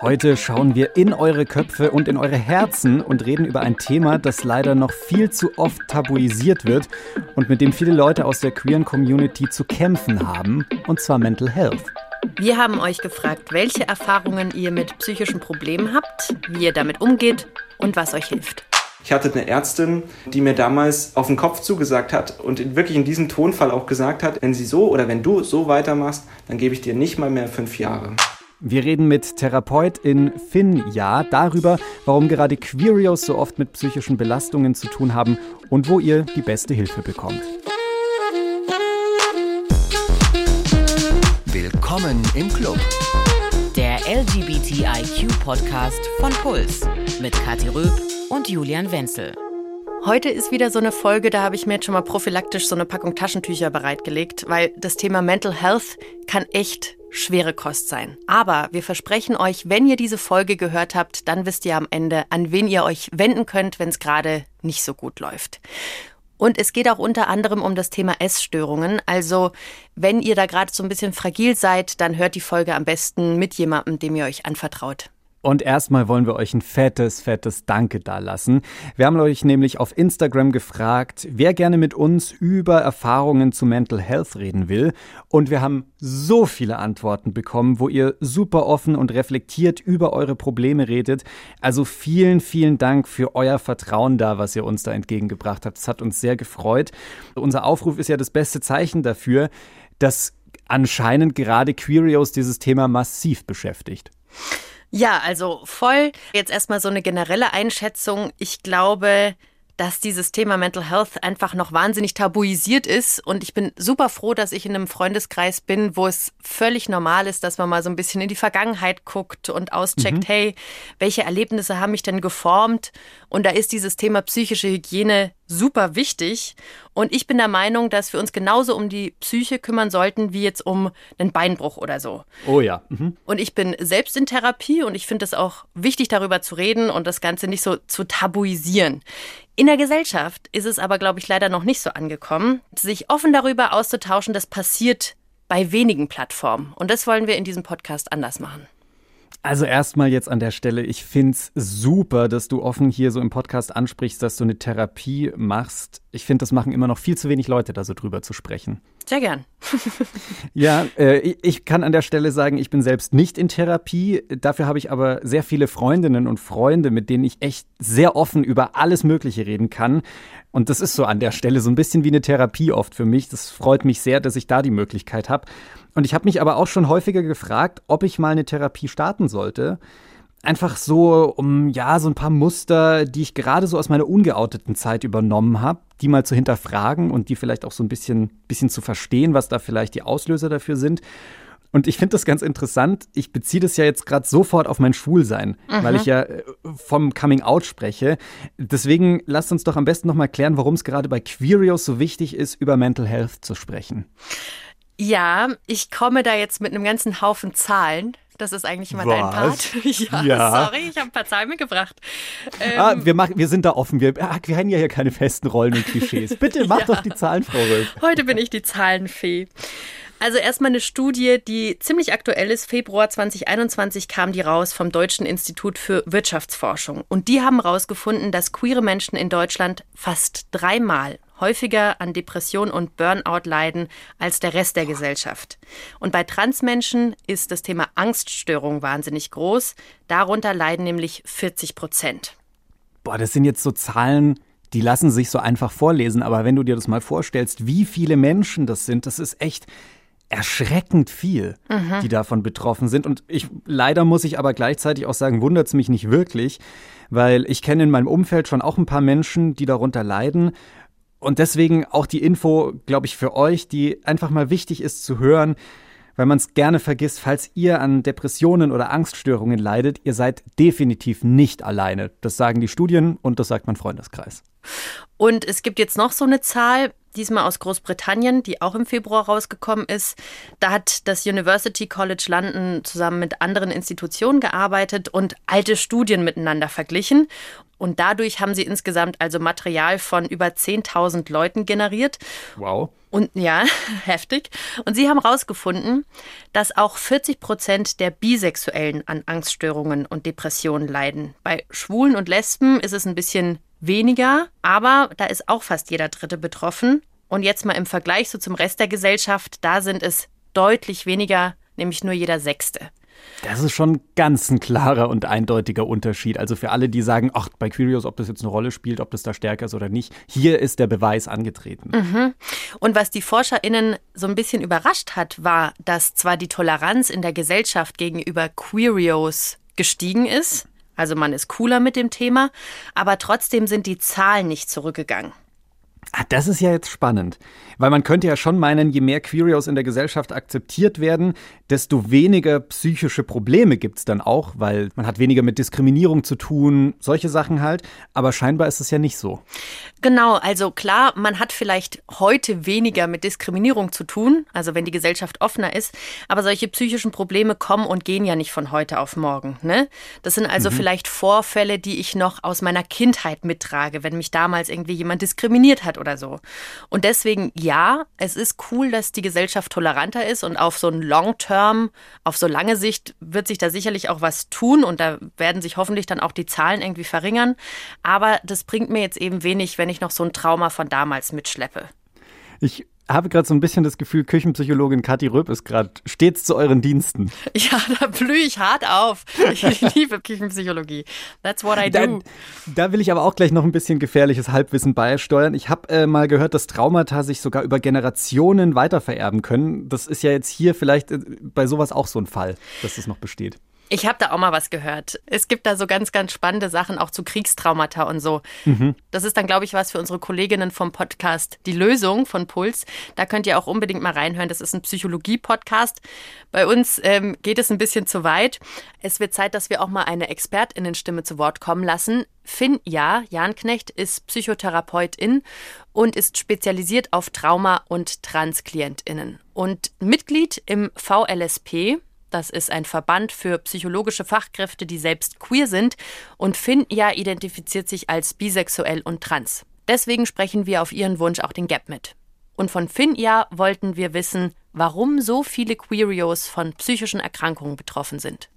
Heute schauen wir in eure Köpfe und in eure Herzen und reden über ein Thema, das leider noch viel zu oft tabuisiert wird und mit dem viele Leute aus der queeren Community zu kämpfen haben, und zwar Mental Health. Wir haben euch gefragt, welche Erfahrungen ihr mit psychischen Problemen habt, wie ihr damit umgeht und was euch hilft. Ich hatte eine Ärztin, die mir damals auf den Kopf zugesagt hat und wirklich in diesem Tonfall auch gesagt hat, wenn sie so oder wenn du so weitermachst, dann gebe ich dir nicht mal mehr fünf Jahre. Wir reden mit Therapeutin Finn Ja darüber, warum gerade Queerios so oft mit psychischen Belastungen zu tun haben und wo ihr die beste Hilfe bekommt. Willkommen im Club. Der LGBTIQ-Podcast von Puls mit Kathi Röb und Julian Wenzel. Heute ist wieder so eine Folge, da habe ich mir jetzt schon mal prophylaktisch so eine Packung Taschentücher bereitgelegt, weil das Thema Mental Health kann echt schwere Kost sein. Aber wir versprechen euch, wenn ihr diese Folge gehört habt, dann wisst ihr am Ende, an wen ihr euch wenden könnt, wenn es gerade nicht so gut läuft. Und es geht auch unter anderem um das Thema Essstörungen. Also, wenn ihr da gerade so ein bisschen fragil seid, dann hört die Folge am besten mit jemandem, dem ihr euch anvertraut. Und erstmal wollen wir euch ein fettes, fettes Danke dalassen. Wir haben euch nämlich auf Instagram gefragt, wer gerne mit uns über Erfahrungen zu Mental Health reden will. Und wir haben so viele Antworten bekommen, wo ihr super offen und reflektiert über eure Probleme redet. Also vielen, vielen Dank für euer Vertrauen da, was ihr uns da entgegengebracht habt. Das hat uns sehr gefreut. Unser Aufruf ist ja das beste Zeichen dafür, dass anscheinend gerade Queerios dieses Thema massiv beschäftigt. Ja, also voll. Jetzt erstmal so eine generelle Einschätzung. Ich glaube, dass dieses Thema Mental Health einfach noch wahnsinnig tabuisiert ist. Und ich bin super froh, dass ich in einem Freundeskreis bin, wo es völlig normal ist, dass man mal so ein bisschen in die Vergangenheit guckt und auscheckt, mhm. hey, welche Erlebnisse haben mich denn geformt? Und da ist dieses Thema psychische Hygiene super wichtig. Und ich bin der Meinung, dass wir uns genauso um die Psyche kümmern sollten, wie jetzt um einen Beinbruch oder so. Oh ja. Mhm. Und ich bin selbst in Therapie und ich finde es auch wichtig, darüber zu reden und das Ganze nicht so zu tabuisieren. In der Gesellschaft ist es aber, glaube ich, leider noch nicht so angekommen. Sich offen darüber auszutauschen, das passiert bei wenigen Plattformen. Und das wollen wir in diesem Podcast anders machen. Also erstmal jetzt an der Stelle, ich finde es super, dass du offen hier so im Podcast ansprichst, dass du eine Therapie machst. Ich finde, das machen immer noch viel zu wenig Leute, da so drüber zu sprechen. Sehr gern. ja, äh, ich kann an der Stelle sagen, ich bin selbst nicht in Therapie. Dafür habe ich aber sehr viele Freundinnen und Freunde, mit denen ich echt sehr offen über alles Mögliche reden kann. Und das ist so an der Stelle so ein bisschen wie eine Therapie oft für mich. Das freut mich sehr, dass ich da die Möglichkeit habe. Und ich habe mich aber auch schon häufiger gefragt, ob ich mal eine Therapie starten sollte. Einfach so, um ja, so ein paar Muster, die ich gerade so aus meiner ungeouteten Zeit übernommen habe, die mal zu hinterfragen und die vielleicht auch so ein bisschen, bisschen zu verstehen, was da vielleicht die Auslöser dafür sind. Und ich finde das ganz interessant. Ich beziehe das ja jetzt gerade sofort auf mein Schwulsein, mhm. weil ich ja äh, vom Coming Out spreche. Deswegen lasst uns doch am besten nochmal klären, warum es gerade bei Queerios so wichtig ist, über Mental Health zu sprechen. Ja, ich komme da jetzt mit einem ganzen Haufen Zahlen. Das ist eigentlich immer Was? dein Part. ja, ja, sorry, ich habe ein paar Zahlen mitgebracht. Ähm, ah, wir, machen, wir sind da offen. Wir, ah, wir haben ja hier keine festen Rollen und Klischees. Bitte mach ja. doch die Zahlen, Frau Röhl. Heute bin ich die Zahlenfee. Also erstmal eine Studie, die ziemlich aktuell ist. Februar 2021 kam die raus vom Deutschen Institut für Wirtschaftsforschung. Und die haben herausgefunden, dass queere Menschen in Deutschland fast dreimal häufiger an Depression und Burnout leiden als der Rest der Gesellschaft. Und bei Transmenschen ist das Thema Angststörung wahnsinnig groß. Darunter leiden nämlich 40 Prozent. Boah, das sind jetzt so Zahlen, die lassen sich so einfach vorlesen. Aber wenn du dir das mal vorstellst, wie viele Menschen das sind, das ist echt erschreckend viel, mhm. die davon betroffen sind. Und ich leider muss ich aber gleichzeitig auch sagen, wundert es mich nicht wirklich, weil ich kenne in meinem Umfeld schon auch ein paar Menschen, die darunter leiden. Und deswegen auch die Info, glaube ich, für euch, die einfach mal wichtig ist zu hören, weil man es gerne vergisst, falls ihr an Depressionen oder Angststörungen leidet, ihr seid definitiv nicht alleine. Das sagen die Studien und das sagt mein Freundeskreis. Und es gibt jetzt noch so eine Zahl, diesmal aus Großbritannien, die auch im Februar rausgekommen ist. Da hat das University College London zusammen mit anderen Institutionen gearbeitet und alte Studien miteinander verglichen. Und dadurch haben sie insgesamt also Material von über 10.000 Leuten generiert. Wow. Und ja, heftig. Und sie haben herausgefunden, dass auch 40 Prozent der Bisexuellen an Angststörungen und Depressionen leiden. Bei Schwulen und Lesben ist es ein bisschen weniger, aber da ist auch fast jeder Dritte betroffen. Und jetzt mal im Vergleich so zum Rest der Gesellschaft, da sind es deutlich weniger, nämlich nur jeder Sechste. Das ist schon ganz ein klarer und eindeutiger Unterschied. Also für alle, die sagen, ach, bei Curios, ob das jetzt eine Rolle spielt, ob das da stärker ist oder nicht, hier ist der Beweis angetreten. Mhm. Und was die ForscherInnen so ein bisschen überrascht hat, war, dass zwar die Toleranz in der Gesellschaft gegenüber Queerios gestiegen ist, also man ist cooler mit dem Thema, aber trotzdem sind die Zahlen nicht zurückgegangen. Ah, das ist ja jetzt spannend, weil man könnte ja schon meinen, je mehr Queerios in der Gesellschaft akzeptiert werden, desto weniger psychische Probleme gibt es dann auch, weil man hat weniger mit Diskriminierung zu tun, solche Sachen halt, aber scheinbar ist es ja nicht so. Genau, also klar, man hat vielleicht heute weniger mit Diskriminierung zu tun, also wenn die Gesellschaft offener ist, aber solche psychischen Probleme kommen und gehen ja nicht von heute auf morgen. Ne? Das sind also mhm. vielleicht Vorfälle, die ich noch aus meiner Kindheit mittrage, wenn mich damals irgendwie jemand diskriminiert hat oder so. Und deswegen ja, es ist cool, dass die Gesellschaft toleranter ist und auf so ein Long-Term, auf so lange Sicht wird sich da sicherlich auch was tun und da werden sich hoffentlich dann auch die Zahlen irgendwie verringern. Aber das bringt mir jetzt eben wenig, wenn ich noch so ein Trauma von damals mitschleppe. Ich habe gerade so ein bisschen das Gefühl, Küchenpsychologin Kathi Röb ist gerade stets zu euren Diensten. Ja, da blühe ich hart auf. Ich liebe Küchenpsychologie. That's what I do. Da, da, will ich aber auch gleich noch ein bisschen gefährliches Halbwissen beisteuern. Ich habe äh, mal gehört, dass Traumata sich sogar über Generationen weitervererben können. Das ist ja jetzt hier vielleicht äh, bei sowas auch so ein Fall, dass das noch besteht. Ich habe da auch mal was gehört. Es gibt da so ganz, ganz spannende Sachen auch zu Kriegstraumata und so. Mhm. Das ist dann, glaube ich, was für unsere Kolleginnen vom Podcast Die Lösung von Puls. Da könnt ihr auch unbedingt mal reinhören. Das ist ein Psychologie-Podcast. Bei uns ähm, geht es ein bisschen zu weit. Es wird Zeit, dass wir auch mal eine Expertinnenstimme zu Wort kommen lassen. Finn Ja, Janknecht, ist Psychotherapeutin und ist spezialisiert auf Trauma- und Transklientinnen. Und Mitglied im VLSP, das ist ein Verband für psychologische Fachkräfte, die selbst queer sind. Und Finn ja identifiziert sich als bisexuell und trans. Deswegen sprechen wir auf ihren Wunsch auch den Gap mit. Und von Finn ja wollten wir wissen, warum so viele Queerios von psychischen Erkrankungen betroffen sind.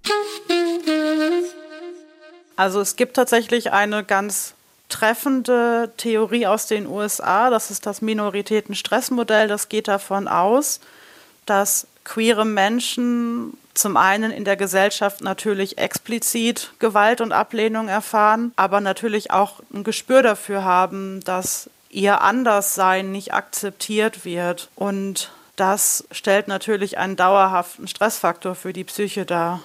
Also es gibt tatsächlich eine ganz treffende Theorie aus den USA, das ist das Minoritäten-Stressmodell, das geht davon aus, dass queere Menschen zum einen in der Gesellschaft natürlich explizit Gewalt und Ablehnung erfahren, aber natürlich auch ein Gespür dafür haben, dass ihr Anderssein nicht akzeptiert wird. Und das stellt natürlich einen dauerhaften Stressfaktor für die Psyche dar.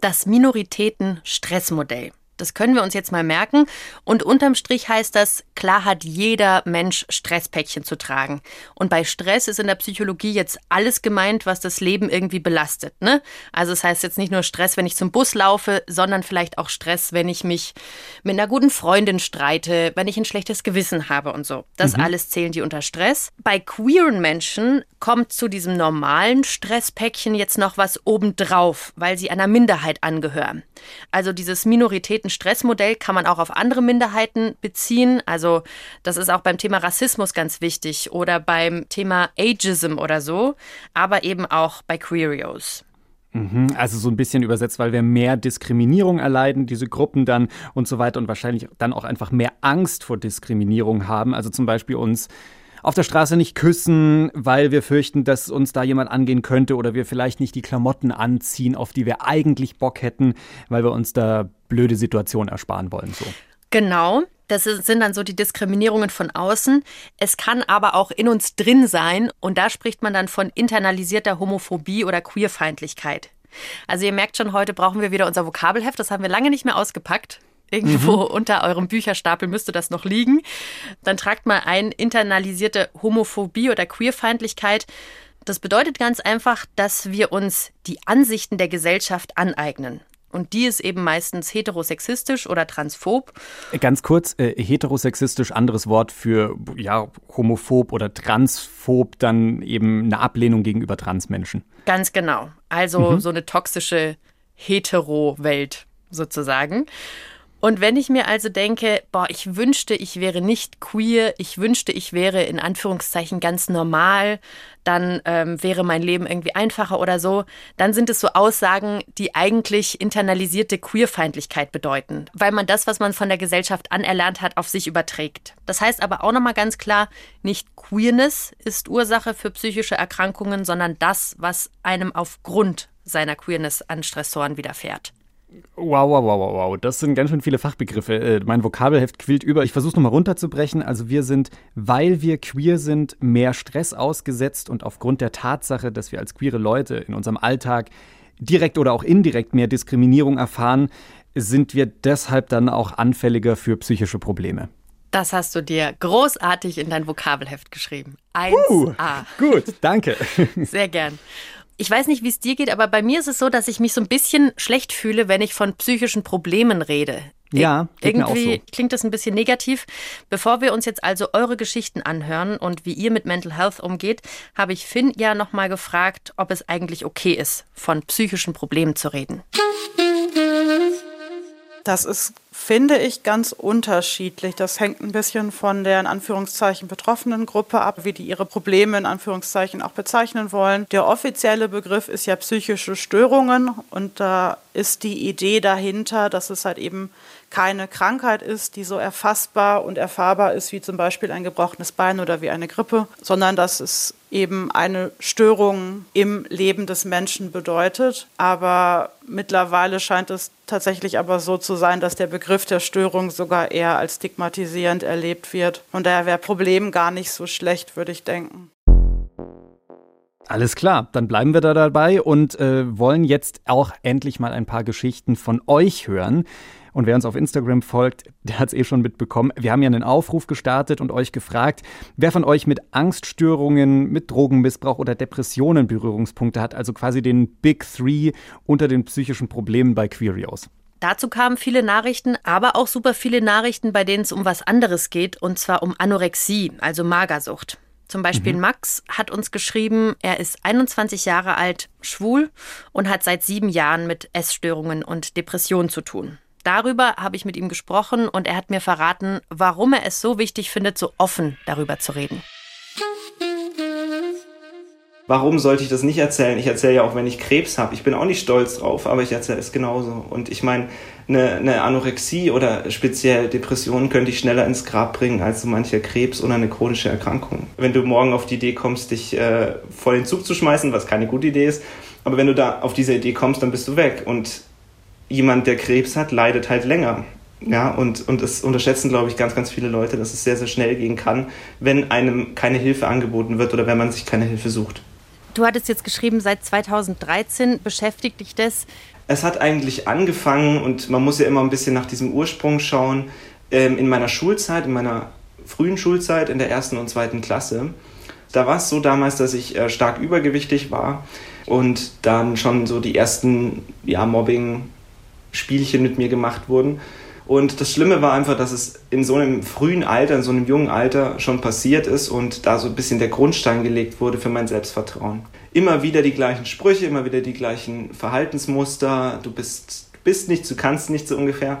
Das Minoritäten-Stressmodell. Das können wir uns jetzt mal merken. Und unterm Strich heißt das, klar hat jeder Mensch Stresspäckchen zu tragen. Und bei Stress ist in der Psychologie jetzt alles gemeint, was das Leben irgendwie belastet. Ne? Also es das heißt jetzt nicht nur Stress, wenn ich zum Bus laufe, sondern vielleicht auch Stress, wenn ich mich mit einer guten Freundin streite, wenn ich ein schlechtes Gewissen habe und so. Das mhm. alles zählen die unter Stress. Bei queeren Menschen kommt zu diesem normalen Stresspäckchen jetzt noch was obendrauf, weil sie einer Minderheit angehören. Also dieses Minoritäten-Stressmodell kann man auch auf andere Minderheiten beziehen. Also das ist auch beim Thema Rassismus ganz wichtig oder beim Thema Ageism oder so, aber eben auch bei Queerios. Mhm, also so ein bisschen übersetzt, weil wir mehr Diskriminierung erleiden, diese Gruppen dann und so weiter und wahrscheinlich dann auch einfach mehr Angst vor Diskriminierung haben. Also zum Beispiel uns auf der Straße nicht küssen, weil wir fürchten, dass uns da jemand angehen könnte oder wir vielleicht nicht die Klamotten anziehen, auf die wir eigentlich Bock hätten, weil wir uns da blöde Situationen ersparen wollen. So. Genau. Das sind dann so die Diskriminierungen von außen. Es kann aber auch in uns drin sein und da spricht man dann von internalisierter Homophobie oder Queerfeindlichkeit. Also ihr merkt schon, heute brauchen wir wieder unser Vokabelheft. Das haben wir lange nicht mehr ausgepackt. Irgendwo mhm. unter eurem Bücherstapel müsste das noch liegen. Dann tragt mal ein internalisierte Homophobie oder Queerfeindlichkeit. Das bedeutet ganz einfach, dass wir uns die Ansichten der Gesellschaft aneignen. Und die ist eben meistens heterosexistisch oder transphob. Ganz kurz, äh, heterosexistisch, anderes Wort für ja, homophob oder transphob, dann eben eine Ablehnung gegenüber Transmenschen. Ganz genau. Also mhm. so eine toxische Hetero-Welt sozusagen. Und wenn ich mir also denke, boah, ich wünschte, ich wäre nicht queer, ich wünschte, ich wäre in Anführungszeichen ganz normal, dann ähm, wäre mein Leben irgendwie einfacher oder so, dann sind es so Aussagen, die eigentlich internalisierte Queerfeindlichkeit bedeuten, weil man das, was man von der Gesellschaft anerlernt hat, auf sich überträgt. Das heißt aber auch nochmal ganz klar, nicht Queerness ist Ursache für psychische Erkrankungen, sondern das, was einem aufgrund seiner Queerness an Stressoren widerfährt. Wow, wow, wow, wow, wow. Das sind ganz schön viele Fachbegriffe. Äh, mein Vokabelheft quillt über. Ich versuche es nochmal runterzubrechen. Also wir sind, weil wir queer sind, mehr Stress ausgesetzt und aufgrund der Tatsache, dass wir als queere Leute in unserem Alltag direkt oder auch indirekt mehr Diskriminierung erfahren, sind wir deshalb dann auch anfälliger für psychische Probleme. Das hast du dir großartig in dein Vokabelheft geschrieben. 1a. Uh, gut, danke. Sehr gern. Ich weiß nicht, wie es dir geht, aber bei mir ist es so, dass ich mich so ein bisschen schlecht fühle, wenn ich von psychischen Problemen rede. Ja, irgendwie so. klingt das ein bisschen negativ. Bevor wir uns jetzt also eure Geschichten anhören und wie ihr mit Mental Health umgeht, habe ich Finn ja nochmal gefragt, ob es eigentlich okay ist, von psychischen Problemen zu reden. Das ist, finde ich, ganz unterschiedlich. Das hängt ein bisschen von der in Anführungszeichen betroffenen Gruppe ab, wie die ihre Probleme in Anführungszeichen auch bezeichnen wollen. Der offizielle Begriff ist ja psychische Störungen und da ist die Idee dahinter, dass es halt eben keine Krankheit ist, die so erfassbar und erfahrbar ist wie zum Beispiel ein gebrochenes Bein oder wie eine Grippe, sondern dass es eben eine Störung im Leben des Menschen bedeutet. Aber mittlerweile scheint es tatsächlich aber so zu sein, dass der Begriff der Störung sogar eher als stigmatisierend erlebt wird. Und daher wäre Problem gar nicht so schlecht, würde ich denken. Alles klar, dann bleiben wir da dabei und äh, wollen jetzt auch endlich mal ein paar Geschichten von euch hören. Und wer uns auf Instagram folgt, der hat es eh schon mitbekommen. Wir haben ja einen Aufruf gestartet und euch gefragt, wer von euch mit Angststörungen, mit Drogenmissbrauch oder Depressionen Berührungspunkte hat, also quasi den Big Three unter den psychischen Problemen bei Queerios. Dazu kamen viele Nachrichten, aber auch super viele Nachrichten, bei denen es um was anderes geht, und zwar um Anorexie, also Magersucht. Zum Beispiel mhm. Max hat uns geschrieben, er ist 21 Jahre alt, schwul und hat seit sieben Jahren mit Essstörungen und Depressionen zu tun. Darüber habe ich mit ihm gesprochen und er hat mir verraten, warum er es so wichtig findet, so offen darüber zu reden. Warum sollte ich das nicht erzählen? Ich erzähle ja auch, wenn ich Krebs habe. Ich bin auch nicht stolz drauf, aber ich erzähle es genauso. Und ich meine, eine, eine Anorexie oder speziell Depressionen könnte ich schneller ins Grab bringen als so mancher Krebs oder eine chronische Erkrankung. Wenn du morgen auf die Idee kommst, dich äh, vor den Zug zu schmeißen, was keine gute Idee ist, aber wenn du da auf diese Idee kommst, dann bist du weg. Und jemand, der Krebs hat, leidet halt länger. Ja, und, und es unterschätzen, glaube ich, ganz, ganz viele Leute, dass es sehr, sehr schnell gehen kann, wenn einem keine Hilfe angeboten wird oder wenn man sich keine Hilfe sucht. Du hattest jetzt geschrieben, seit 2013 beschäftigt dich das. Es hat eigentlich angefangen und man muss ja immer ein bisschen nach diesem Ursprung schauen. Ähm, in meiner Schulzeit, in meiner frühen Schulzeit, in der ersten und zweiten Klasse, da war es so damals, dass ich äh, stark übergewichtig war und dann schon so die ersten ja, Mobbing- Spielchen mit mir gemacht wurden. Und das Schlimme war einfach, dass es in so einem frühen Alter, in so einem jungen Alter schon passiert ist und da so ein bisschen der Grundstein gelegt wurde für mein Selbstvertrauen. Immer wieder die gleichen Sprüche, immer wieder die gleichen Verhaltensmuster. Du bist, bist nichts, du kannst nichts so ungefähr.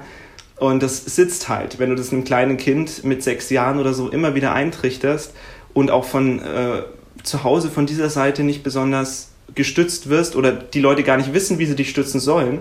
Und das sitzt halt, wenn du das einem kleinen Kind mit sechs Jahren oder so immer wieder eintrichterst und auch von äh, zu Hause von dieser Seite nicht besonders gestützt wirst oder die Leute gar nicht wissen, wie sie dich stützen sollen,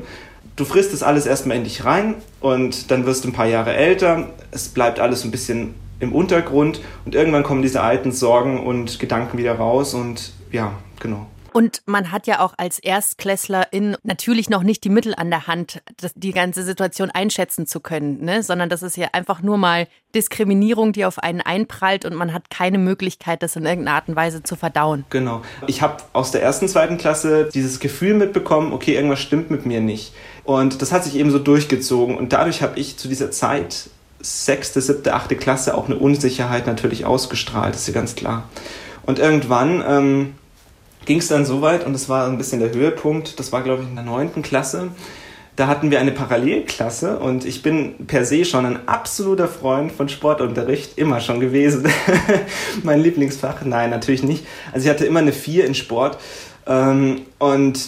du frisst das alles erstmal in dich rein und dann wirst du ein paar Jahre älter. Es bleibt alles ein bisschen im Untergrund und irgendwann kommen diese alten Sorgen und Gedanken wieder raus und ja, genau. Und man hat ja auch als Erstklässlerin natürlich noch nicht die Mittel an der Hand, die ganze Situation einschätzen zu können, ne? sondern das ist ja einfach nur mal Diskriminierung, die auf einen einprallt und man hat keine Möglichkeit, das in irgendeiner Art und Weise zu verdauen. Genau. Ich habe aus der ersten, zweiten Klasse dieses Gefühl mitbekommen, okay, irgendwas stimmt mit mir nicht. Und das hat sich eben so durchgezogen und dadurch habe ich zu dieser Zeit sechste, siebte, achte Klasse auch eine Unsicherheit natürlich ausgestrahlt, ist ja ganz klar. Und irgendwann ähm, ging es dann so weit, und das war ein bisschen der Höhepunkt, das war, glaube ich, in der neunten Klasse. Da hatten wir eine Parallelklasse und ich bin per se schon ein absoluter Freund von Sportunterricht, immer schon gewesen. mein Lieblingsfach? Nein, natürlich nicht. Also ich hatte immer eine vier in Sport. Ähm, und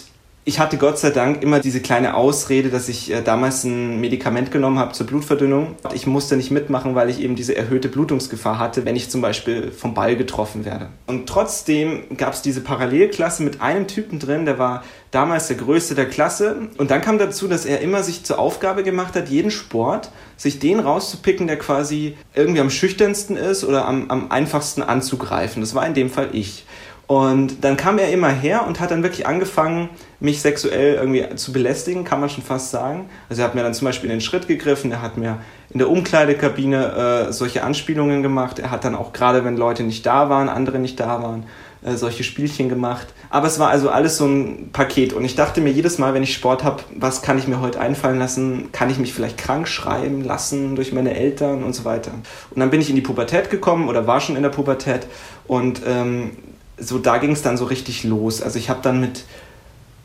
ich hatte Gott sei Dank immer diese kleine Ausrede, dass ich äh, damals ein Medikament genommen habe zur Blutverdünnung. Ich musste nicht mitmachen, weil ich eben diese erhöhte Blutungsgefahr hatte, wenn ich zum Beispiel vom Ball getroffen werde. Und trotzdem gab es diese Parallelklasse mit einem Typen drin, der war damals der größte der Klasse. Und dann kam dazu, dass er immer sich zur Aufgabe gemacht hat, jeden Sport, sich den rauszupicken, der quasi irgendwie am schüchternsten ist oder am, am einfachsten anzugreifen. Das war in dem Fall ich. Und dann kam er immer her und hat dann wirklich angefangen, mich sexuell irgendwie zu belästigen, kann man schon fast sagen. Also er hat mir dann zum Beispiel in den Schritt gegriffen, er hat mir in der Umkleidekabine äh, solche Anspielungen gemacht. Er hat dann auch gerade, wenn Leute nicht da waren, andere nicht da waren, äh, solche Spielchen gemacht. Aber es war also alles so ein Paket. Und ich dachte mir jedes Mal, wenn ich Sport habe, was kann ich mir heute einfallen lassen? Kann ich mich vielleicht krank schreiben lassen durch meine Eltern und so weiter? Und dann bin ich in die Pubertät gekommen oder war schon in der Pubertät und ähm, so da ging es dann so richtig los. Also ich habe dann mit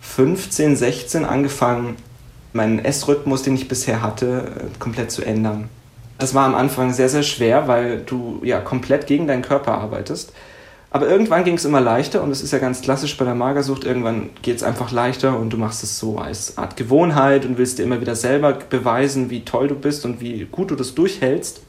15, 16 angefangen, meinen Essrhythmus, den ich bisher hatte, äh, komplett zu ändern. Das war am Anfang sehr, sehr schwer, weil du ja komplett gegen deinen Körper arbeitest. Aber irgendwann ging es immer leichter und es ist ja ganz klassisch bei der Magersucht. Irgendwann geht es einfach leichter und du machst es so als Art Gewohnheit und willst dir immer wieder selber beweisen, wie toll du bist und wie gut du das durchhältst.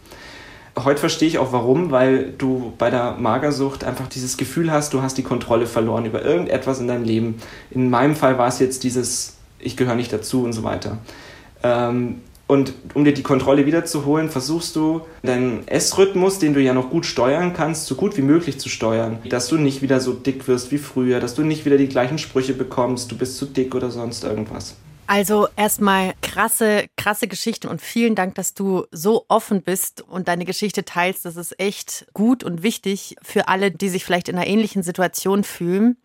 Heute verstehe ich auch warum, weil du bei der Magersucht einfach dieses Gefühl hast, du hast die Kontrolle verloren über irgendetwas in deinem Leben. In meinem Fall war es jetzt dieses, ich gehöre nicht dazu und so weiter. Ähm, und um dir die Kontrolle wiederzuholen, versuchst du deinen Essrhythmus, den du ja noch gut steuern kannst, so gut wie möglich zu steuern. Dass du nicht wieder so dick wirst wie früher, dass du nicht wieder die gleichen Sprüche bekommst, du bist zu dick oder sonst irgendwas. Also erstmal krasse, krasse Geschichten und vielen Dank, dass du so offen bist und deine Geschichte teilst. Das ist echt gut und wichtig für alle, die sich vielleicht in einer ähnlichen Situation fühlen.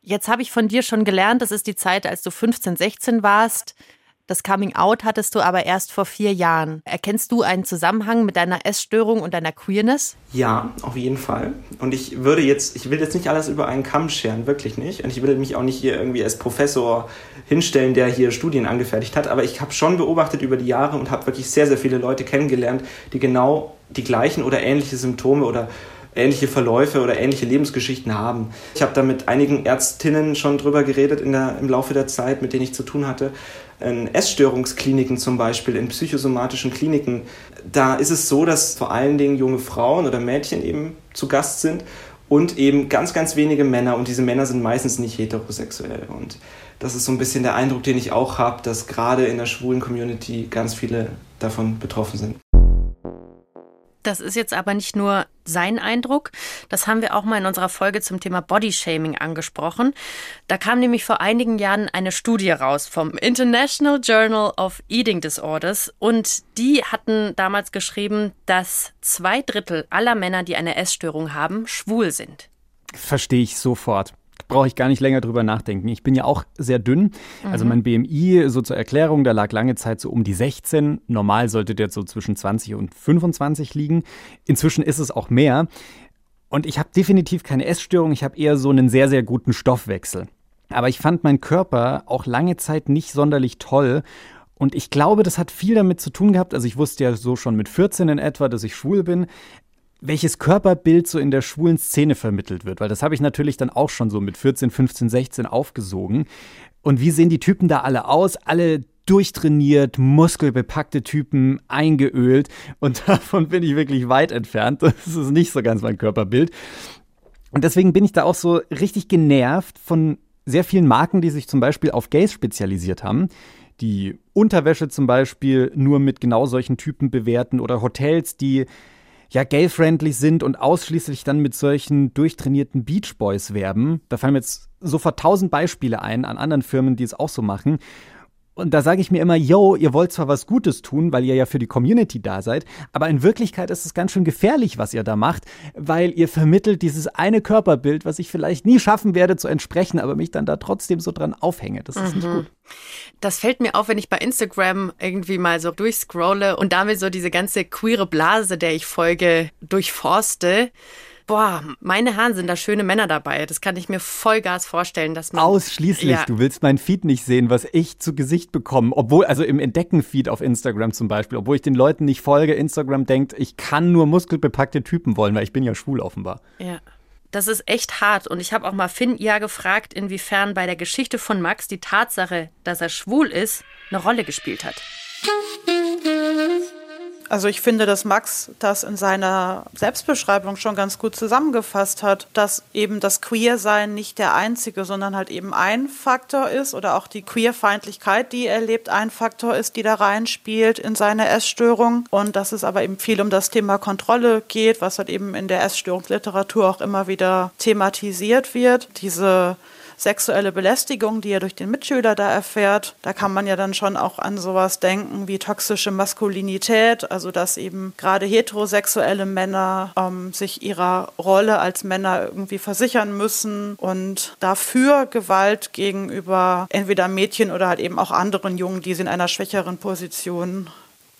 Jetzt habe ich von dir schon gelernt, das ist die Zeit, als du 15, 16 warst. Das Coming Out hattest du aber erst vor vier Jahren. Erkennst du einen Zusammenhang mit deiner Essstörung und deiner Queerness? Ja, auf jeden Fall. Und ich würde jetzt, ich will jetzt nicht alles über einen Kamm scheren, wirklich nicht. Und ich will mich auch nicht hier irgendwie als Professor hinstellen, der hier Studien angefertigt hat. Aber ich habe schon beobachtet über die Jahre und habe wirklich sehr, sehr viele Leute kennengelernt, die genau die gleichen oder ähnliche Symptome oder ähnliche Verläufe oder ähnliche Lebensgeschichten haben. Ich habe da mit einigen Ärztinnen schon drüber geredet in der, im Laufe der Zeit, mit denen ich zu tun hatte in Essstörungskliniken zum Beispiel, in psychosomatischen Kliniken, da ist es so, dass vor allen Dingen junge Frauen oder Mädchen eben zu Gast sind und eben ganz, ganz wenige Männer und diese Männer sind meistens nicht heterosexuell und das ist so ein bisschen der Eindruck, den ich auch habe, dass gerade in der schwulen Community ganz viele davon betroffen sind. Das ist jetzt aber nicht nur sein Eindruck. Das haben wir auch mal in unserer Folge zum Thema Bodyshaming angesprochen. Da kam nämlich vor einigen Jahren eine Studie raus vom International Journal of Eating Disorders und die hatten damals geschrieben, dass zwei Drittel aller Männer, die eine Essstörung haben, schwul sind. Verstehe ich sofort brauche ich gar nicht länger drüber nachdenken. Ich bin ja auch sehr dünn. Also mhm. mein BMI, so zur Erklärung, der lag lange Zeit so um die 16. Normal sollte der so zwischen 20 und 25 liegen. Inzwischen ist es auch mehr. Und ich habe definitiv keine Essstörung. Ich habe eher so einen sehr, sehr guten Stoffwechsel. Aber ich fand meinen Körper auch lange Zeit nicht sonderlich toll. Und ich glaube, das hat viel damit zu tun gehabt. Also ich wusste ja so schon mit 14 in etwa, dass ich schwul bin welches Körperbild so in der schwulen Szene vermittelt wird, weil das habe ich natürlich dann auch schon so mit 14, 15, 16 aufgesogen. Und wie sehen die Typen da alle aus? Alle durchtrainiert, muskelbepackte Typen, eingeölt. Und davon bin ich wirklich weit entfernt. Das ist nicht so ganz mein Körperbild. Und deswegen bin ich da auch so richtig genervt von sehr vielen Marken, die sich zum Beispiel auf Gays spezialisiert haben. Die Unterwäsche zum Beispiel nur mit genau solchen Typen bewerten oder Hotels, die ja gay-friendly sind und ausschließlich dann mit solchen durchtrainierten Beach Boys werben. Da fallen mir jetzt sofort tausend Beispiele ein an anderen Firmen, die es auch so machen. Und da sage ich mir immer, yo, ihr wollt zwar was Gutes tun, weil ihr ja für die Community da seid, aber in Wirklichkeit ist es ganz schön gefährlich, was ihr da macht, weil ihr vermittelt dieses eine Körperbild, was ich vielleicht nie schaffen werde zu entsprechen, aber mich dann da trotzdem so dran aufhänge. Das ist mhm. nicht gut. Das fällt mir auf, wenn ich bei Instagram irgendwie mal so durchscrolle und damit so diese ganze queere Blase, der ich folge, durchforste boah, meine Haaren sind da schöne Männer dabei. Das kann ich mir Vollgas vorstellen, dass man. Ausschließlich. Ja. Du willst mein Feed nicht sehen, was ich zu Gesicht bekomme. Obwohl, also im Entdecken-Feed auf Instagram zum Beispiel, obwohl ich den Leuten nicht folge, Instagram denkt, ich kann nur muskelbepackte Typen wollen, weil ich bin ja schwul offenbar. Ja. Das ist echt hart. Und ich habe auch mal Finn ja gefragt, inwiefern bei der Geschichte von Max die Tatsache, dass er schwul ist, eine Rolle gespielt hat. Also ich finde, dass Max das in seiner Selbstbeschreibung schon ganz gut zusammengefasst hat, dass eben das Queersein nicht der einzige, sondern halt eben ein Faktor ist oder auch die Queerfeindlichkeit, die er lebt, ein Faktor ist, die da reinspielt in seine Essstörung und dass es aber eben viel um das Thema Kontrolle geht, was halt eben in der Essstörungsliteratur auch immer wieder thematisiert wird. Diese sexuelle Belästigung, die er durch den Mitschüler da erfährt. Da kann man ja dann schon auch an sowas denken wie toxische Maskulinität, also dass eben gerade heterosexuelle Männer ähm, sich ihrer Rolle als Männer irgendwie versichern müssen und dafür Gewalt gegenüber entweder Mädchen oder halt eben auch anderen Jungen, die sie in einer schwächeren Position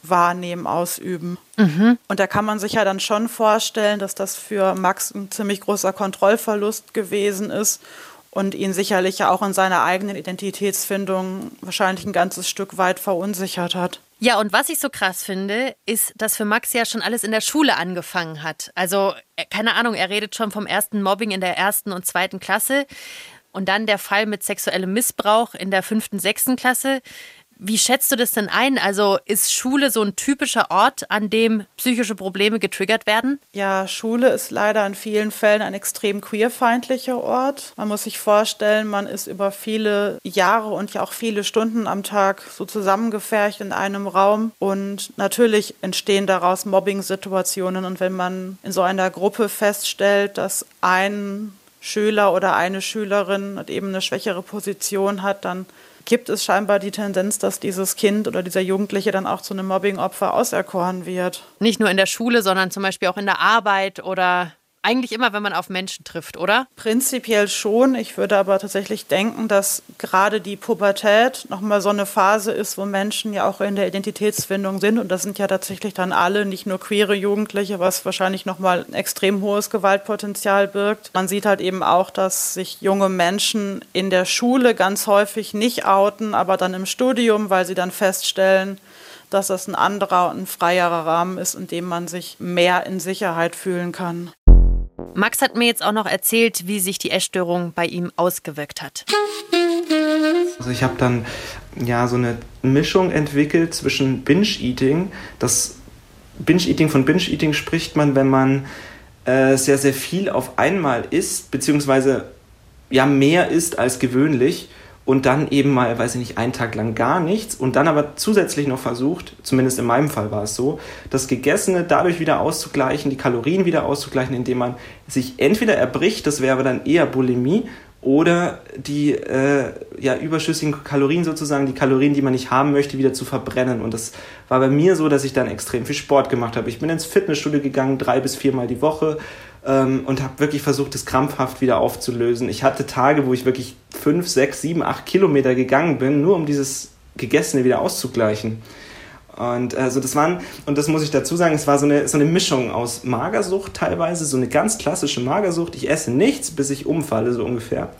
wahrnehmen, ausüben. Mhm. Und da kann man sich ja dann schon vorstellen, dass das für Max ein ziemlich großer Kontrollverlust gewesen ist und ihn sicherlich ja auch in seiner eigenen Identitätsfindung wahrscheinlich ein ganzes Stück weit verunsichert hat. Ja, und was ich so krass finde, ist, dass für Max ja schon alles in der Schule angefangen hat. Also, äh, keine Ahnung, er redet schon vom ersten Mobbing in der ersten und zweiten Klasse und dann der Fall mit sexuellem Missbrauch in der fünften, sechsten Klasse. Wie schätzt du das denn ein? Also ist Schule so ein typischer Ort, an dem psychische Probleme getriggert werden? Ja, Schule ist leider in vielen Fällen ein extrem queerfeindlicher Ort. Man muss sich vorstellen, man ist über viele Jahre und ja auch viele Stunden am Tag so zusammengefercht in einem Raum und natürlich entstehen daraus Mobbing-Situationen und wenn man in so einer Gruppe feststellt, dass ein Schüler oder eine Schülerin eben eine schwächere Position hat, dann gibt es scheinbar die Tendenz, dass dieses Kind oder dieser Jugendliche dann auch zu einem Mobbingopfer auserkoren wird. Nicht nur in der Schule, sondern zum Beispiel auch in der Arbeit oder eigentlich immer, wenn man auf Menschen trifft, oder? Prinzipiell schon. Ich würde aber tatsächlich denken, dass gerade die Pubertät nochmal so eine Phase ist, wo Menschen ja auch in der Identitätsfindung sind. Und das sind ja tatsächlich dann alle, nicht nur queere Jugendliche, was wahrscheinlich nochmal ein extrem hohes Gewaltpotenzial birgt. Man sieht halt eben auch, dass sich junge Menschen in der Schule ganz häufig nicht outen, aber dann im Studium, weil sie dann feststellen, dass das ein anderer und ein freierer Rahmen ist, in dem man sich mehr in Sicherheit fühlen kann. Max hat mir jetzt auch noch erzählt, wie sich die Essstörung bei ihm ausgewirkt hat. Also ich habe dann ja so eine Mischung entwickelt zwischen Binge-Eating. Das Binge-Eating von Binge-Eating spricht man, wenn man äh, sehr, sehr viel auf einmal isst, beziehungsweise ja mehr isst als gewöhnlich und dann eben mal, weiß ich nicht, einen Tag lang gar nichts und dann aber zusätzlich noch versucht, zumindest in meinem Fall war es so, das Gegessene dadurch wieder auszugleichen, die Kalorien wieder auszugleichen, indem man sich entweder erbricht, das wäre dann eher Bulimie, oder die äh, ja, überschüssigen Kalorien sozusagen, die Kalorien, die man nicht haben möchte, wieder zu verbrennen. Und das war bei mir so, dass ich dann extrem viel Sport gemacht habe. Ich bin ins Fitnessstudio gegangen, drei bis viermal die Woche ähm, und habe wirklich versucht, das krampfhaft wieder aufzulösen. Ich hatte Tage, wo ich wirklich fünf, sechs, sieben, acht Kilometer gegangen bin, nur um dieses Gegessene wieder auszugleichen. Und also das waren, und das muss ich dazu sagen, es war so eine, so eine Mischung aus Magersucht teilweise, so eine ganz klassische Magersucht. Ich esse nichts, bis ich umfalle, so ungefähr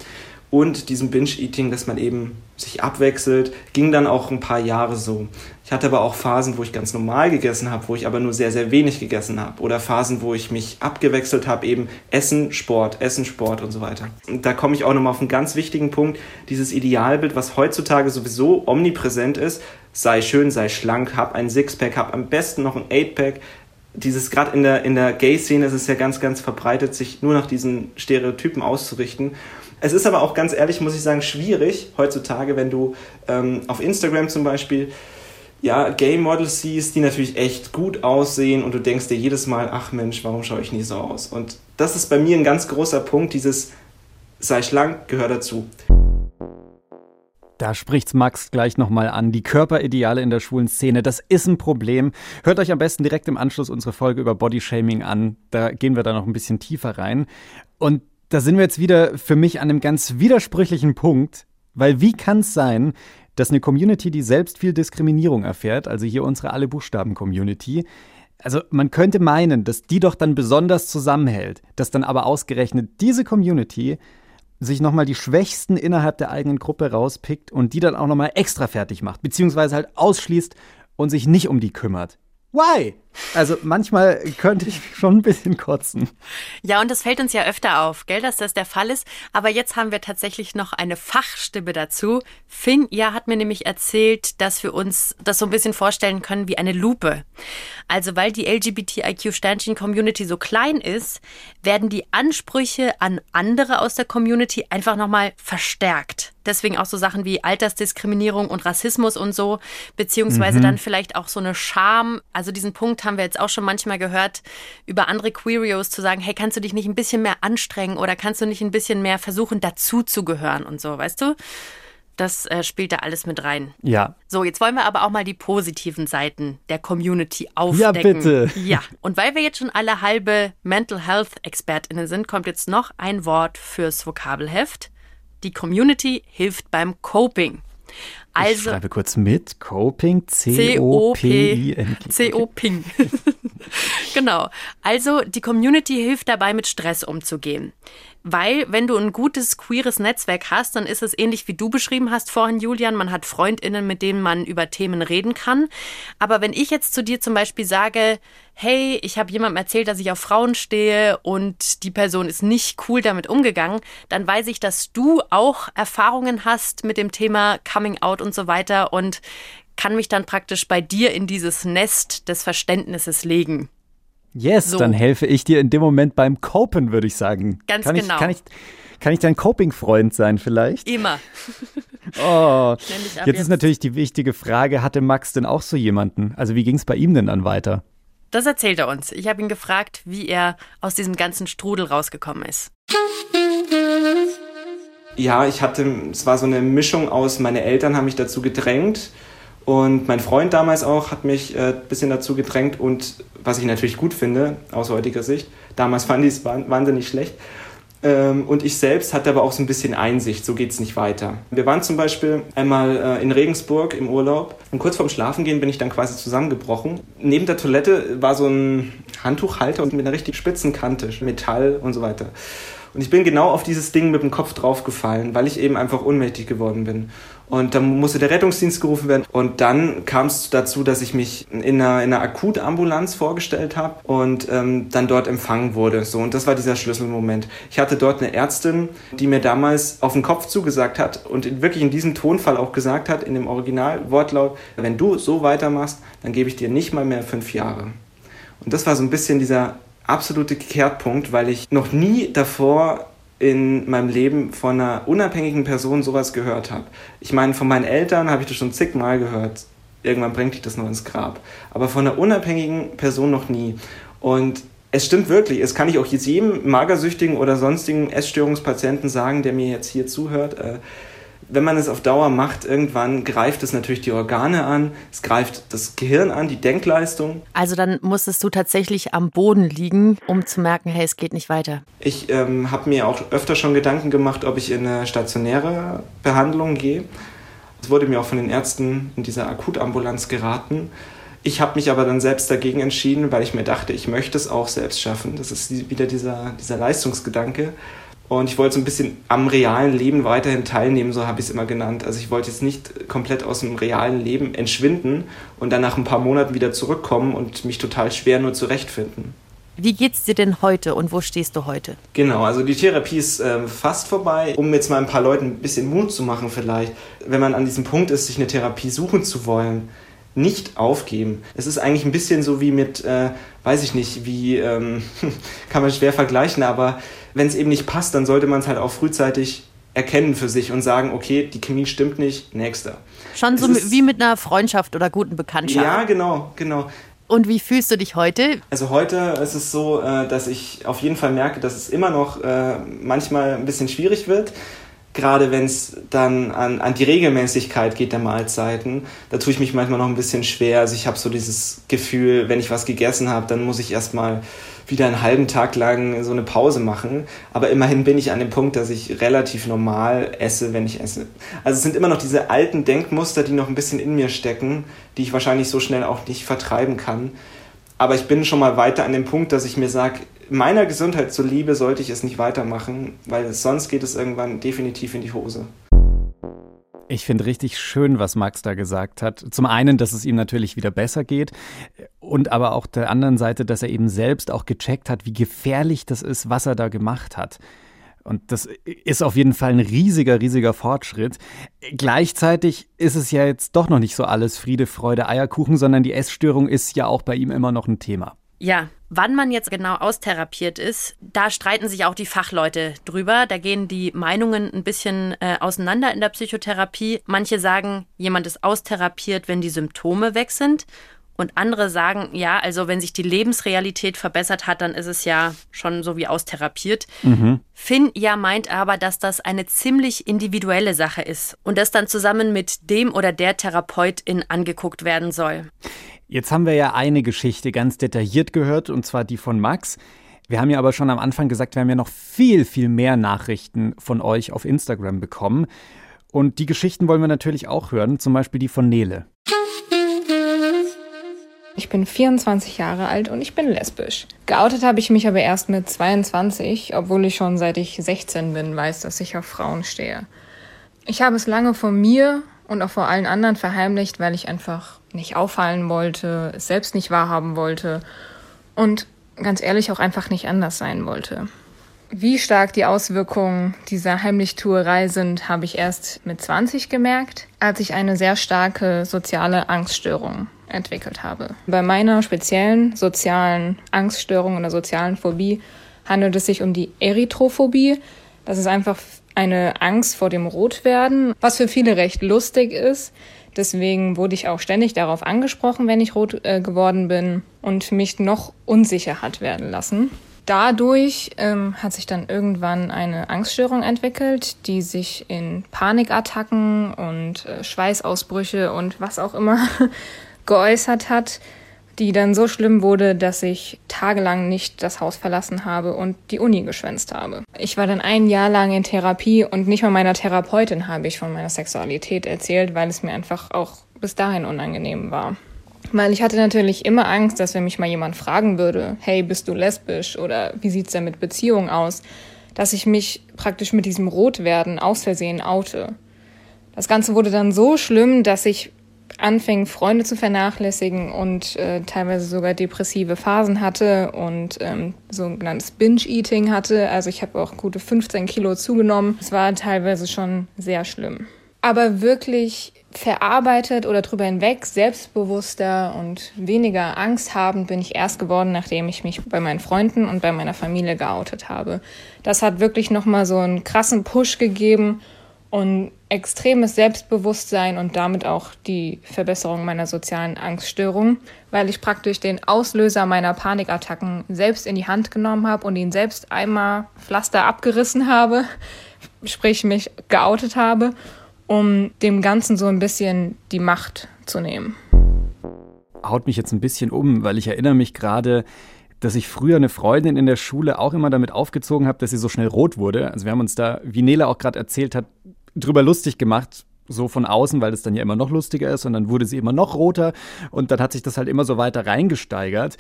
und diesem Binge-Eating, dass man eben sich abwechselt, ging dann auch ein paar Jahre so. Ich hatte aber auch Phasen, wo ich ganz normal gegessen habe, wo ich aber nur sehr, sehr wenig gegessen habe. Oder Phasen, wo ich mich abgewechselt habe, eben Essen, Sport, Essen, Sport und so weiter. Und da komme ich auch nochmal auf einen ganz wichtigen Punkt, dieses Idealbild, was heutzutage sowieso omnipräsent ist, sei schön, sei schlank, hab ein Sixpack, hab am besten noch ein Eightpack, dieses gerade in der in der Gay-Szene ist es ja ganz ganz verbreitet, sich nur nach diesen Stereotypen auszurichten. Es ist aber auch ganz ehrlich, muss ich sagen, schwierig heutzutage, wenn du ähm, auf Instagram zum Beispiel ja, Gay Models siehst, die natürlich echt gut aussehen und du denkst dir jedes Mal, ach Mensch, warum schaue ich nie so aus? Und das ist bei mir ein ganz großer Punkt, dieses sei schlank gehört dazu. Da spricht's Max gleich nochmal an. Die Körperideale in der schwulen Szene, das ist ein Problem. Hört euch am besten direkt im Anschluss unsere Folge über Bodyshaming an. Da gehen wir da noch ein bisschen tiefer rein. Und da sind wir jetzt wieder für mich an einem ganz widersprüchlichen Punkt, weil wie kann es sein, dass eine Community, die selbst viel Diskriminierung erfährt, also hier unsere alle Buchstaben Community, also man könnte meinen, dass die doch dann besonders zusammenhält, dass dann aber ausgerechnet diese Community sich nochmal die Schwächsten innerhalb der eigenen Gruppe rauspickt und die dann auch nochmal extra fertig macht, beziehungsweise halt ausschließt und sich nicht um die kümmert. Why? Also manchmal könnte ich schon ein bisschen kotzen. Ja, und das fällt uns ja öfter auf, gell, dass das der Fall ist. Aber jetzt haben wir tatsächlich noch eine Fachstimme dazu. Finn, ja, hat mir nämlich erzählt, dass wir uns das so ein bisschen vorstellen können wie eine Lupe. Also weil die LGBTIQ-Sternchen-Community so klein ist, werden die Ansprüche an andere aus der Community einfach nochmal verstärkt. Deswegen auch so Sachen wie Altersdiskriminierung und Rassismus und so, beziehungsweise mhm. dann vielleicht auch so eine Scham. Also diesen Punkt haben wir jetzt auch schon manchmal gehört, über andere Queerios zu sagen, hey, kannst du dich nicht ein bisschen mehr anstrengen oder kannst du nicht ein bisschen mehr versuchen, dazuzugehören und so, weißt du? Das äh, spielt da alles mit rein. Ja. So, jetzt wollen wir aber auch mal die positiven Seiten der Community aufdecken. Ja, bitte. Ja. Und weil wir jetzt schon alle halbe Mental Health ExpertInnen sind, kommt jetzt noch ein Wort fürs Vokabelheft. Die Community hilft beim Coping. Also, ich schreibe kurz mit. Coping, C-O-P-I-N. C-O-Ping. genau. Also die Community hilft dabei, mit Stress umzugehen. Weil, wenn du ein gutes queeres Netzwerk hast, dann ist es ähnlich wie du beschrieben hast vorhin, Julian. Man hat FreundInnen, mit denen man über Themen reden kann. Aber wenn ich jetzt zu dir zum Beispiel sage, hey, ich habe jemandem erzählt, dass ich auf Frauen stehe und die Person ist nicht cool damit umgegangen, dann weiß ich, dass du auch Erfahrungen hast mit dem Thema Coming Out und so weiter und kann mich dann praktisch bei dir in dieses Nest des Verständnisses legen. Yes, so. dann helfe ich dir in dem Moment beim Copen, würde ich sagen. Ganz kann genau. Ich, kann, ich, kann ich dein Coping-Freund sein vielleicht? Immer. oh, jetzt, jetzt ist natürlich die wichtige Frage, hatte Max denn auch so jemanden? Also wie ging es bei ihm denn dann weiter? Das erzählt er uns. Ich habe ihn gefragt, wie er aus diesem ganzen Strudel rausgekommen ist. Ja, ich hatte, es war so eine Mischung aus, meine Eltern haben mich dazu gedrängt und mein Freund damals auch hat mich ein äh, bisschen dazu gedrängt und was ich natürlich gut finde, aus heutiger Sicht, damals fand ich es wahnsinnig schlecht. Ähm, und ich selbst hatte aber auch so ein bisschen Einsicht, so geht es nicht weiter. Wir waren zum Beispiel einmal äh, in Regensburg im Urlaub und kurz vorm Schlafengehen bin ich dann quasi zusammengebrochen. Neben der Toilette war so ein Handtuchhalter mit einer richtig spitzen Kante, Metall und so weiter. Und ich bin genau auf dieses Ding mit dem Kopf draufgefallen, weil ich eben einfach ohnmächtig geworden bin. Und dann musste der Rettungsdienst gerufen werden. Und dann kam es dazu, dass ich mich in einer, in einer Akutambulanz vorgestellt habe und ähm, dann dort empfangen wurde. So, und das war dieser Schlüsselmoment. Ich hatte dort eine Ärztin, die mir damals auf den Kopf zugesagt hat und wirklich in diesem Tonfall auch gesagt hat, in dem Originalwortlaut, wenn du so weitermachst, dann gebe ich dir nicht mal mehr fünf Jahre. Und das war so ein bisschen dieser absolute Kehrtpunkt, weil ich noch nie davor in meinem Leben von einer unabhängigen Person sowas gehört habe. Ich meine, von meinen Eltern habe ich das schon zigmal gehört. Irgendwann bringt dich das noch ins Grab. Aber von einer unabhängigen Person noch nie. Und es stimmt wirklich, es kann ich auch jetzt jedem magersüchtigen oder sonstigen Essstörungspatienten sagen, der mir jetzt hier zuhört. Äh, wenn man es auf Dauer macht, irgendwann greift es natürlich die Organe an, es greift das Gehirn an, die Denkleistung. Also dann musstest du tatsächlich am Boden liegen, um zu merken, hey, es geht nicht weiter. Ich ähm, habe mir auch öfter schon Gedanken gemacht, ob ich in eine stationäre Behandlung gehe. Es wurde mir auch von den Ärzten in dieser Akutambulanz geraten. Ich habe mich aber dann selbst dagegen entschieden, weil ich mir dachte, ich möchte es auch selbst schaffen. Das ist wieder dieser, dieser Leistungsgedanke. Und ich wollte so ein bisschen am realen Leben weiterhin teilnehmen, so habe ich es immer genannt. Also ich wollte jetzt nicht komplett aus dem realen Leben entschwinden und dann nach ein paar Monaten wieder zurückkommen und mich total schwer nur zurechtfinden. Wie geht's dir denn heute und wo stehst du heute? Genau, also die Therapie ist äh, fast vorbei. Um jetzt mal ein paar Leuten ein bisschen Mut zu machen vielleicht, wenn man an diesem Punkt ist, sich eine Therapie suchen zu wollen, nicht aufgeben. Es ist eigentlich ein bisschen so wie mit, äh, weiß ich nicht, wie ähm, kann man schwer vergleichen, aber wenn es eben nicht passt, dann sollte man es halt auch frühzeitig erkennen für sich und sagen, okay, die Chemie stimmt nicht, nächster. Schon so ist, wie mit einer Freundschaft oder guten Bekanntschaft. Ja, genau, genau. Und wie fühlst du dich heute? Also heute ist es so, äh, dass ich auf jeden Fall merke, dass es immer noch äh, manchmal ein bisschen schwierig wird. Gerade wenn es dann an, an die Regelmäßigkeit geht der Mahlzeiten, da tue ich mich manchmal noch ein bisschen schwer. Also ich habe so dieses Gefühl, wenn ich was gegessen habe, dann muss ich erstmal wieder einen halben Tag lang so eine Pause machen. Aber immerhin bin ich an dem Punkt, dass ich relativ normal esse, wenn ich esse. Also es sind immer noch diese alten Denkmuster, die noch ein bisschen in mir stecken, die ich wahrscheinlich so schnell auch nicht vertreiben kann. Aber ich bin schon mal weiter an dem Punkt, dass ich mir sage, meiner Gesundheit zuliebe sollte ich es nicht weitermachen, weil sonst geht es irgendwann definitiv in die Hose. Ich finde richtig schön, was Max da gesagt hat. Zum einen, dass es ihm natürlich wieder besser geht und aber auch der anderen Seite, dass er eben selbst auch gecheckt hat, wie gefährlich das ist, was er da gemacht hat. Und das ist auf jeden Fall ein riesiger, riesiger Fortschritt. Gleichzeitig ist es ja jetzt doch noch nicht so alles Friede, Freude, Eierkuchen, sondern die Essstörung ist ja auch bei ihm immer noch ein Thema. Ja, wann man jetzt genau austherapiert ist, da streiten sich auch die Fachleute drüber. Da gehen die Meinungen ein bisschen äh, auseinander in der Psychotherapie. Manche sagen, jemand ist austherapiert, wenn die Symptome weg sind. Und andere sagen, ja, also wenn sich die Lebensrealität verbessert hat, dann ist es ja schon so wie austherapiert. Mhm. Finn ja meint aber, dass das eine ziemlich individuelle Sache ist und das dann zusammen mit dem oder der Therapeutin angeguckt werden soll. Jetzt haben wir ja eine Geschichte ganz detailliert gehört, und zwar die von Max. Wir haben ja aber schon am Anfang gesagt, wir haben ja noch viel, viel mehr Nachrichten von euch auf Instagram bekommen. Und die Geschichten wollen wir natürlich auch hören, zum Beispiel die von Nele. Ich bin 24 Jahre alt und ich bin lesbisch. Geoutet habe ich mich aber erst mit 22, obwohl ich schon seit ich 16 bin weiß, dass ich auf Frauen stehe. Ich habe es lange vor mir und auch vor allen anderen verheimlicht, weil ich einfach nicht auffallen wollte, es selbst nicht wahrhaben wollte und ganz ehrlich auch einfach nicht anders sein wollte. Wie stark die Auswirkungen dieser Heimlichtuerei sind, habe ich erst mit 20 gemerkt, als ich eine sehr starke soziale Angststörung entwickelt habe. Bei meiner speziellen sozialen Angststörung oder sozialen Phobie handelt es sich um die Erythrophobie. Das ist einfach eine Angst vor dem Rotwerden, was für viele recht lustig ist. Deswegen wurde ich auch ständig darauf angesprochen, wenn ich rot äh, geworden bin und mich noch unsicher hat werden lassen. Dadurch ähm, hat sich dann irgendwann eine Angststörung entwickelt, die sich in Panikattacken und äh, Schweißausbrüche und was auch immer geäußert hat, die dann so schlimm wurde, dass ich tagelang nicht das Haus verlassen habe und die Uni geschwänzt habe. Ich war dann ein Jahr lang in Therapie und nicht mal meiner Therapeutin habe ich von meiner Sexualität erzählt, weil es mir einfach auch bis dahin unangenehm war. Weil ich hatte natürlich immer Angst, dass wenn mich mal jemand fragen würde, hey, bist du lesbisch oder wie sieht's denn mit Beziehungen aus, dass ich mich praktisch mit diesem Rotwerden aus Versehen oute. Das Ganze wurde dann so schlimm, dass ich anfing, Freunde zu vernachlässigen und äh, teilweise sogar depressive Phasen hatte und ähm, sogenanntes Binge-Eating hatte. Also ich habe auch gute 15 Kilo zugenommen. Es war teilweise schon sehr schlimm. Aber wirklich verarbeitet oder drüber hinweg, selbstbewusster und weniger Angst habend bin ich erst geworden, nachdem ich mich bei meinen Freunden und bei meiner Familie geoutet habe. Das hat wirklich nochmal so einen krassen Push gegeben und extremes Selbstbewusstsein und damit auch die Verbesserung meiner sozialen Angststörung, weil ich praktisch den Auslöser meiner Panikattacken selbst in die Hand genommen habe und ihn selbst einmal Pflaster abgerissen habe, sprich mich geoutet habe, um dem Ganzen so ein bisschen die Macht zu nehmen. Haut mich jetzt ein bisschen um, weil ich erinnere mich gerade, dass ich früher eine Freundin in der Schule auch immer damit aufgezogen habe, dass sie so schnell rot wurde. Also wir haben uns da, wie Nele auch gerade erzählt hat, drüber lustig gemacht, so von außen, weil das dann ja immer noch lustiger ist und dann wurde sie immer noch roter und dann hat sich das halt immer so weiter reingesteigert.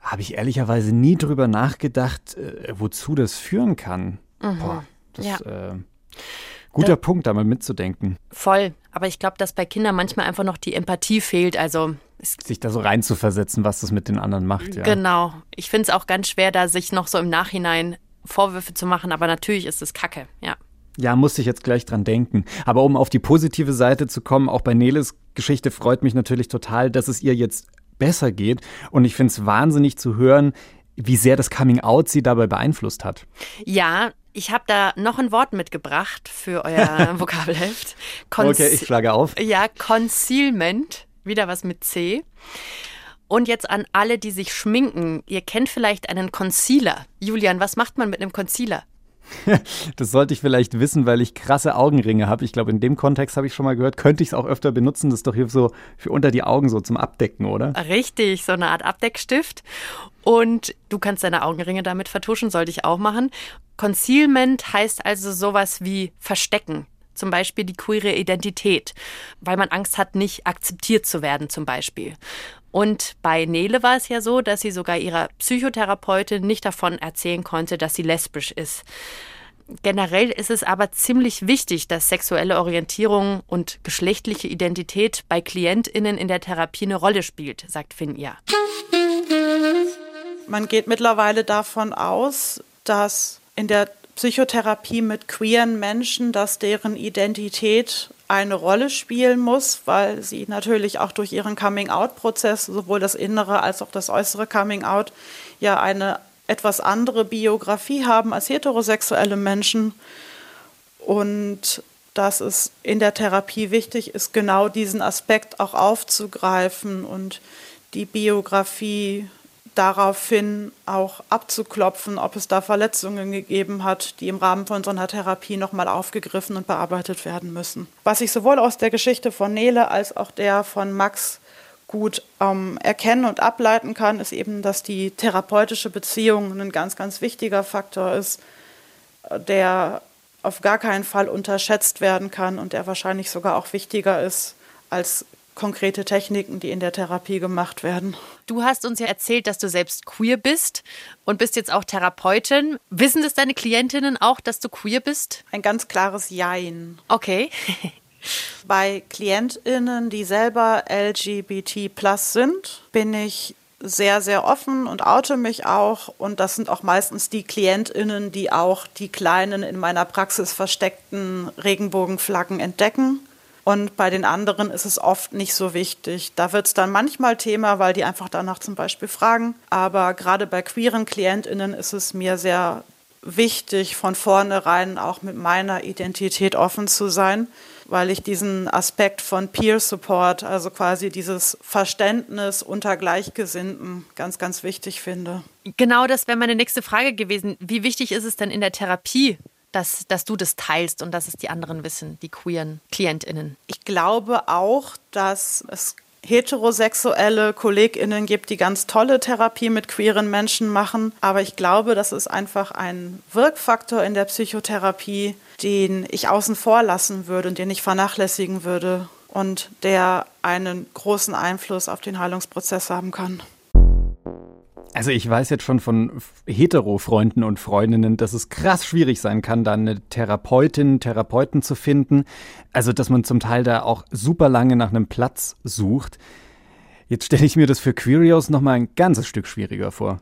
Habe ich ehrlicherweise nie drüber nachgedacht, äh, wozu das führen kann. Mhm. Boah, das ja. äh, guter da, Punkt, da mal mitzudenken. Voll, aber ich glaube, dass bei Kindern manchmal einfach noch die Empathie fehlt. Also sich da so reinzuversetzen, was das mit den anderen macht. Ja. Genau. Ich finde es auch ganz schwer, da sich noch so im Nachhinein Vorwürfe zu machen, aber natürlich ist es Kacke, ja. Ja, musste ich jetzt gleich dran denken. Aber um auf die positive Seite zu kommen, auch bei Neles Geschichte freut mich natürlich total, dass es ihr jetzt besser geht. Und ich finde es wahnsinnig zu hören, wie sehr das Coming Out sie dabei beeinflusst hat. Ja, ich habe da noch ein Wort mitgebracht für euer Vokabelheft. Conce okay, ich schlage auf. Ja, Concealment, wieder was mit C. Und jetzt an alle, die sich schminken. Ihr kennt vielleicht einen Concealer. Julian, was macht man mit einem Concealer? das sollte ich vielleicht wissen, weil ich krasse Augenringe habe. Ich glaube, in dem Kontext habe ich schon mal gehört, könnte ich es auch öfter benutzen. Das ist doch hier so für unter die Augen so zum Abdecken, oder? Richtig, so eine Art Abdeckstift. Und du kannst deine Augenringe damit vertuschen, sollte ich auch machen. Concealment heißt also sowas wie verstecken zum Beispiel die queere Identität, weil man Angst hat, nicht akzeptiert zu werden zum Beispiel. Und bei Nele war es ja so, dass sie sogar ihrer Psychotherapeutin nicht davon erzählen konnte, dass sie lesbisch ist. Generell ist es aber ziemlich wichtig, dass sexuelle Orientierung und geschlechtliche Identität bei KlientInnen in der Therapie eine Rolle spielt, sagt Finja. Man geht mittlerweile davon aus, dass in der Psychotherapie mit queeren Menschen, dass deren Identität eine Rolle spielen muss, weil sie natürlich auch durch ihren Coming-out-Prozess, sowohl das innere als auch das äußere Coming-out, ja eine etwas andere Biografie haben als heterosexuelle Menschen. Und dass es in der Therapie wichtig ist, genau diesen Aspekt auch aufzugreifen und die Biografie daraufhin auch abzuklopfen, ob es da Verletzungen gegeben hat, die im Rahmen von so einer Therapie nochmal aufgegriffen und bearbeitet werden müssen. Was ich sowohl aus der Geschichte von Nele als auch der von Max gut ähm, erkennen und ableiten kann, ist eben, dass die therapeutische Beziehung ein ganz, ganz wichtiger Faktor ist, der auf gar keinen Fall unterschätzt werden kann und der wahrscheinlich sogar auch wichtiger ist als konkrete Techniken, die in der Therapie gemacht werden. Du hast uns ja erzählt, dass du selbst queer bist und bist jetzt auch Therapeutin. Wissen das deine Klientinnen auch, dass du queer bist? Ein ganz klares Jein. Okay. Bei KlientInnen, die selber LGBT plus sind, bin ich sehr, sehr offen und oute mich auch. Und das sind auch meistens die KlientInnen, die auch die kleinen in meiner Praxis versteckten Regenbogenflaggen entdecken. Und bei den anderen ist es oft nicht so wichtig. Da wird es dann manchmal Thema, weil die einfach danach zum Beispiel fragen. Aber gerade bei queeren KlientInnen ist es mir sehr wichtig, von vornherein auch mit meiner Identität offen zu sein weil ich diesen Aspekt von Peer Support, also quasi dieses Verständnis unter Gleichgesinnten, ganz, ganz wichtig finde. Genau das wäre meine nächste Frage gewesen. Wie wichtig ist es denn in der Therapie, dass, dass du das teilst und dass es die anderen wissen, die queeren KlientInnen? Ich glaube auch, dass es heterosexuelle KollegInnen gibt, die ganz tolle Therapie mit queeren Menschen machen. Aber ich glaube, das ist einfach ein Wirkfaktor in der Psychotherapie, den ich außen vor lassen würde und den ich vernachlässigen würde und der einen großen Einfluss auf den Heilungsprozess haben kann. Also ich weiß jetzt schon von Hetero-Freunden und Freundinnen, dass es krass schwierig sein kann, da eine Therapeutin, Therapeuten zu finden. Also dass man zum Teil da auch super lange nach einem Platz sucht. Jetzt stelle ich mir das für Queerios nochmal ein ganzes Stück schwieriger vor.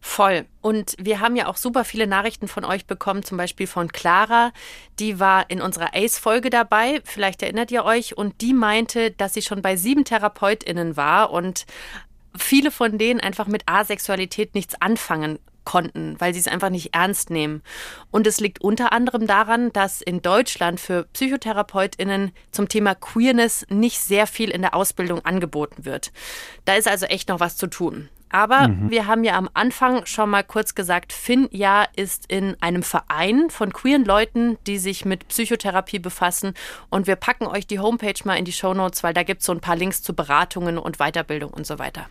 Voll. Und wir haben ja auch super viele Nachrichten von euch bekommen, zum Beispiel von Clara. Die war in unserer ACE-Folge dabei. Vielleicht erinnert ihr euch. Und die meinte, dass sie schon bei sieben TherapeutInnen war und viele von denen einfach mit Asexualität nichts anfangen konnten, weil sie es einfach nicht ernst nehmen. Und es liegt unter anderem daran, dass in Deutschland für Psychotherapeutinnen zum Thema Queerness nicht sehr viel in der Ausbildung angeboten wird. Da ist also echt noch was zu tun. Aber mhm. wir haben ja am Anfang schon mal kurz gesagt, Finja ist in einem Verein von queeren Leuten, die sich mit Psychotherapie befassen. Und wir packen euch die Homepage mal in die Show Notes, weil da gibt es so ein paar Links zu Beratungen und Weiterbildung und so weiter.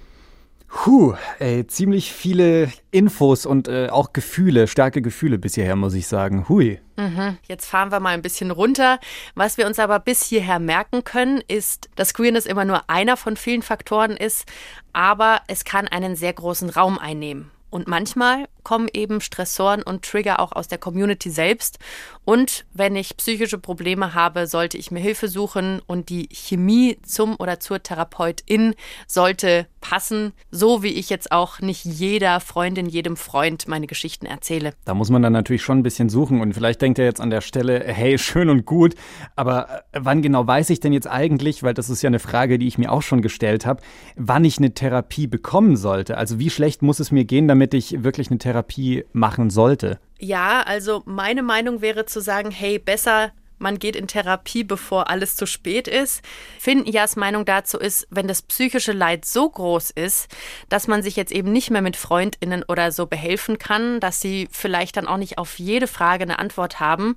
Puh, ey, ziemlich viele Infos und äh, auch Gefühle, starke Gefühle bis hierher, muss ich sagen. Hui. Mhm. Jetzt fahren wir mal ein bisschen runter. Was wir uns aber bis hierher merken können, ist, dass Queerness immer nur einer von vielen Faktoren ist, aber es kann einen sehr großen Raum einnehmen. Und manchmal kommen eben Stressoren und Trigger auch aus der Community selbst. Und wenn ich psychische Probleme habe, sollte ich mir Hilfe suchen und die Chemie zum oder zur Therapeutin sollte passen, so wie ich jetzt auch nicht jeder Freundin, jedem Freund meine Geschichten erzähle. Da muss man dann natürlich schon ein bisschen suchen und vielleicht denkt er jetzt an der Stelle, hey, schön und gut, aber äh, wann genau weiß ich denn jetzt eigentlich, weil das ist ja eine Frage, die ich mir auch schon gestellt habe, wann ich eine Therapie bekommen sollte? Also wie schlecht muss es mir gehen, damit damit ich wirklich eine Therapie machen sollte? Ja, also meine Meinung wäre zu sagen, hey, besser man geht in Therapie, bevor alles zu spät ist. Finjas Meinung dazu ist, wenn das psychische Leid so groß ist, dass man sich jetzt eben nicht mehr mit Freundinnen oder so behelfen kann, dass sie vielleicht dann auch nicht auf jede Frage eine Antwort haben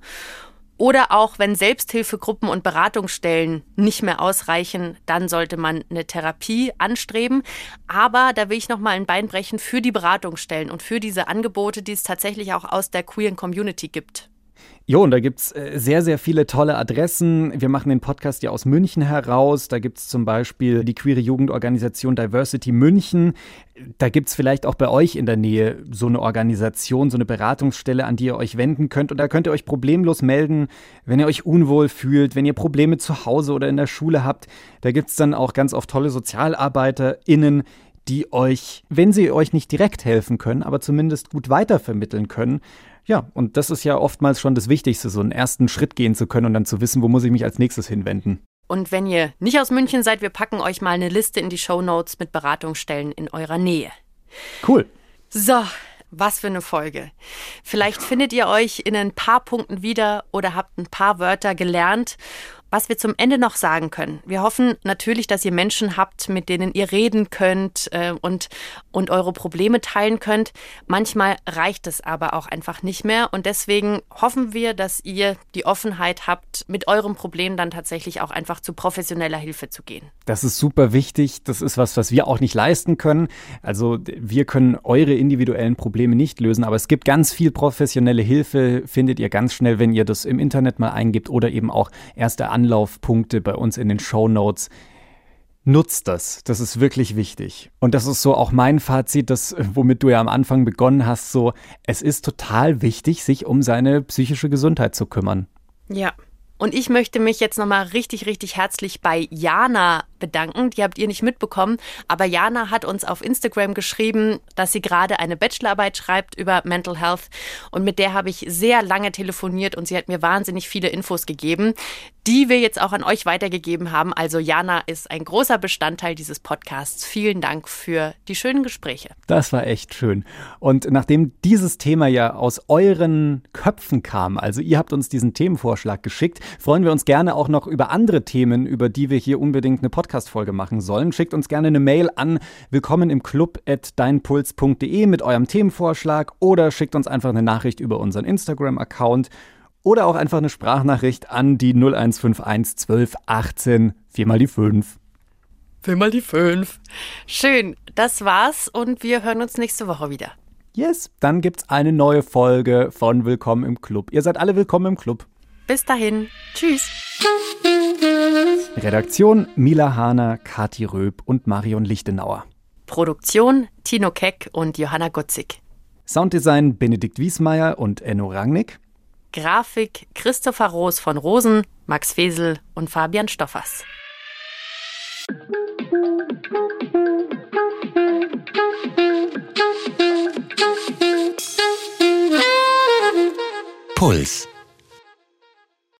oder auch wenn Selbsthilfegruppen und Beratungsstellen nicht mehr ausreichen, dann sollte man eine Therapie anstreben. Aber da will ich noch mal ein Bein brechen für die Beratungsstellen und für diese Angebote, die es tatsächlich auch aus der queeren Community gibt. Jo, und da gibt es äh, sehr, sehr viele tolle Adressen. Wir machen den Podcast ja aus München heraus. Da gibt es zum Beispiel die queere Jugendorganisation Diversity München. Da gibt es vielleicht auch bei euch in der Nähe so eine Organisation, so eine Beratungsstelle, an die ihr euch wenden könnt. Und da könnt ihr euch problemlos melden, wenn ihr euch unwohl fühlt, wenn ihr Probleme zu Hause oder in der Schule habt. Da gibt es dann auch ganz oft tolle SozialarbeiterInnen, die euch, wenn sie euch nicht direkt helfen können, aber zumindest gut weitervermitteln können. Ja, und das ist ja oftmals schon das Wichtigste, so einen ersten Schritt gehen zu können und dann zu wissen, wo muss ich mich als nächstes hinwenden. Und wenn ihr nicht aus München seid, wir packen euch mal eine Liste in die Show Notes mit Beratungsstellen in eurer Nähe. Cool. So, was für eine Folge. Vielleicht findet ihr euch in ein paar Punkten wieder oder habt ein paar Wörter gelernt was wir zum Ende noch sagen können. Wir hoffen natürlich, dass ihr Menschen habt, mit denen ihr reden könnt äh, und, und eure Probleme teilen könnt. Manchmal reicht es aber auch einfach nicht mehr. Und deswegen hoffen wir, dass ihr die Offenheit habt, mit eurem Problem dann tatsächlich auch einfach zu professioneller Hilfe zu gehen. Das ist super wichtig. Das ist was, was wir auch nicht leisten können. Also wir können eure individuellen Probleme nicht lösen, aber es gibt ganz viel professionelle Hilfe, findet ihr ganz schnell, wenn ihr das im Internet mal eingibt oder eben auch erste Anlaufpunkte bei uns in den Show Notes. Nutzt das. Das ist wirklich wichtig. Und das ist so auch mein Fazit, das, womit du ja am Anfang begonnen hast, so, es ist total wichtig, sich um seine psychische Gesundheit zu kümmern. Ja. Und ich möchte mich jetzt nochmal richtig, richtig herzlich bei Jana bedanken. Die habt ihr nicht mitbekommen. Aber Jana hat uns auf Instagram geschrieben, dass sie gerade eine Bachelorarbeit schreibt über Mental Health. Und mit der habe ich sehr lange telefoniert und sie hat mir wahnsinnig viele Infos gegeben, die wir jetzt auch an euch weitergegeben haben. Also Jana ist ein großer Bestandteil dieses Podcasts. Vielen Dank für die schönen Gespräche. Das war echt schön. Und nachdem dieses Thema ja aus euren Köpfen kam, also ihr habt uns diesen Themenvorschlag geschickt, freuen wir uns gerne auch noch über andere Themen, über die wir hier unbedingt eine Podcast Podcast-Folge machen sollen. Schickt uns gerne eine Mail an willkommen im Club at deinpuls.de mit eurem Themenvorschlag oder schickt uns einfach eine Nachricht über unseren Instagram-Account oder auch einfach eine Sprachnachricht an die 0151 12 18 4 mal die 5. 4 mal die 5. Schön, das war's und wir hören uns nächste Woche wieder. Yes, dann gibt's eine neue Folge von Willkommen im Club. Ihr seid alle willkommen im Club. Bis dahin. Tschüss. Redaktion Mila Hahner, Kati Röb und Marion Lichtenauer. Produktion Tino Keck und Johanna Gutzig. Sounddesign Benedikt Wiesmeier und Enno Rangnick. Grafik Christopher Roos von Rosen, Max Fesel und Fabian Stoffers. Puls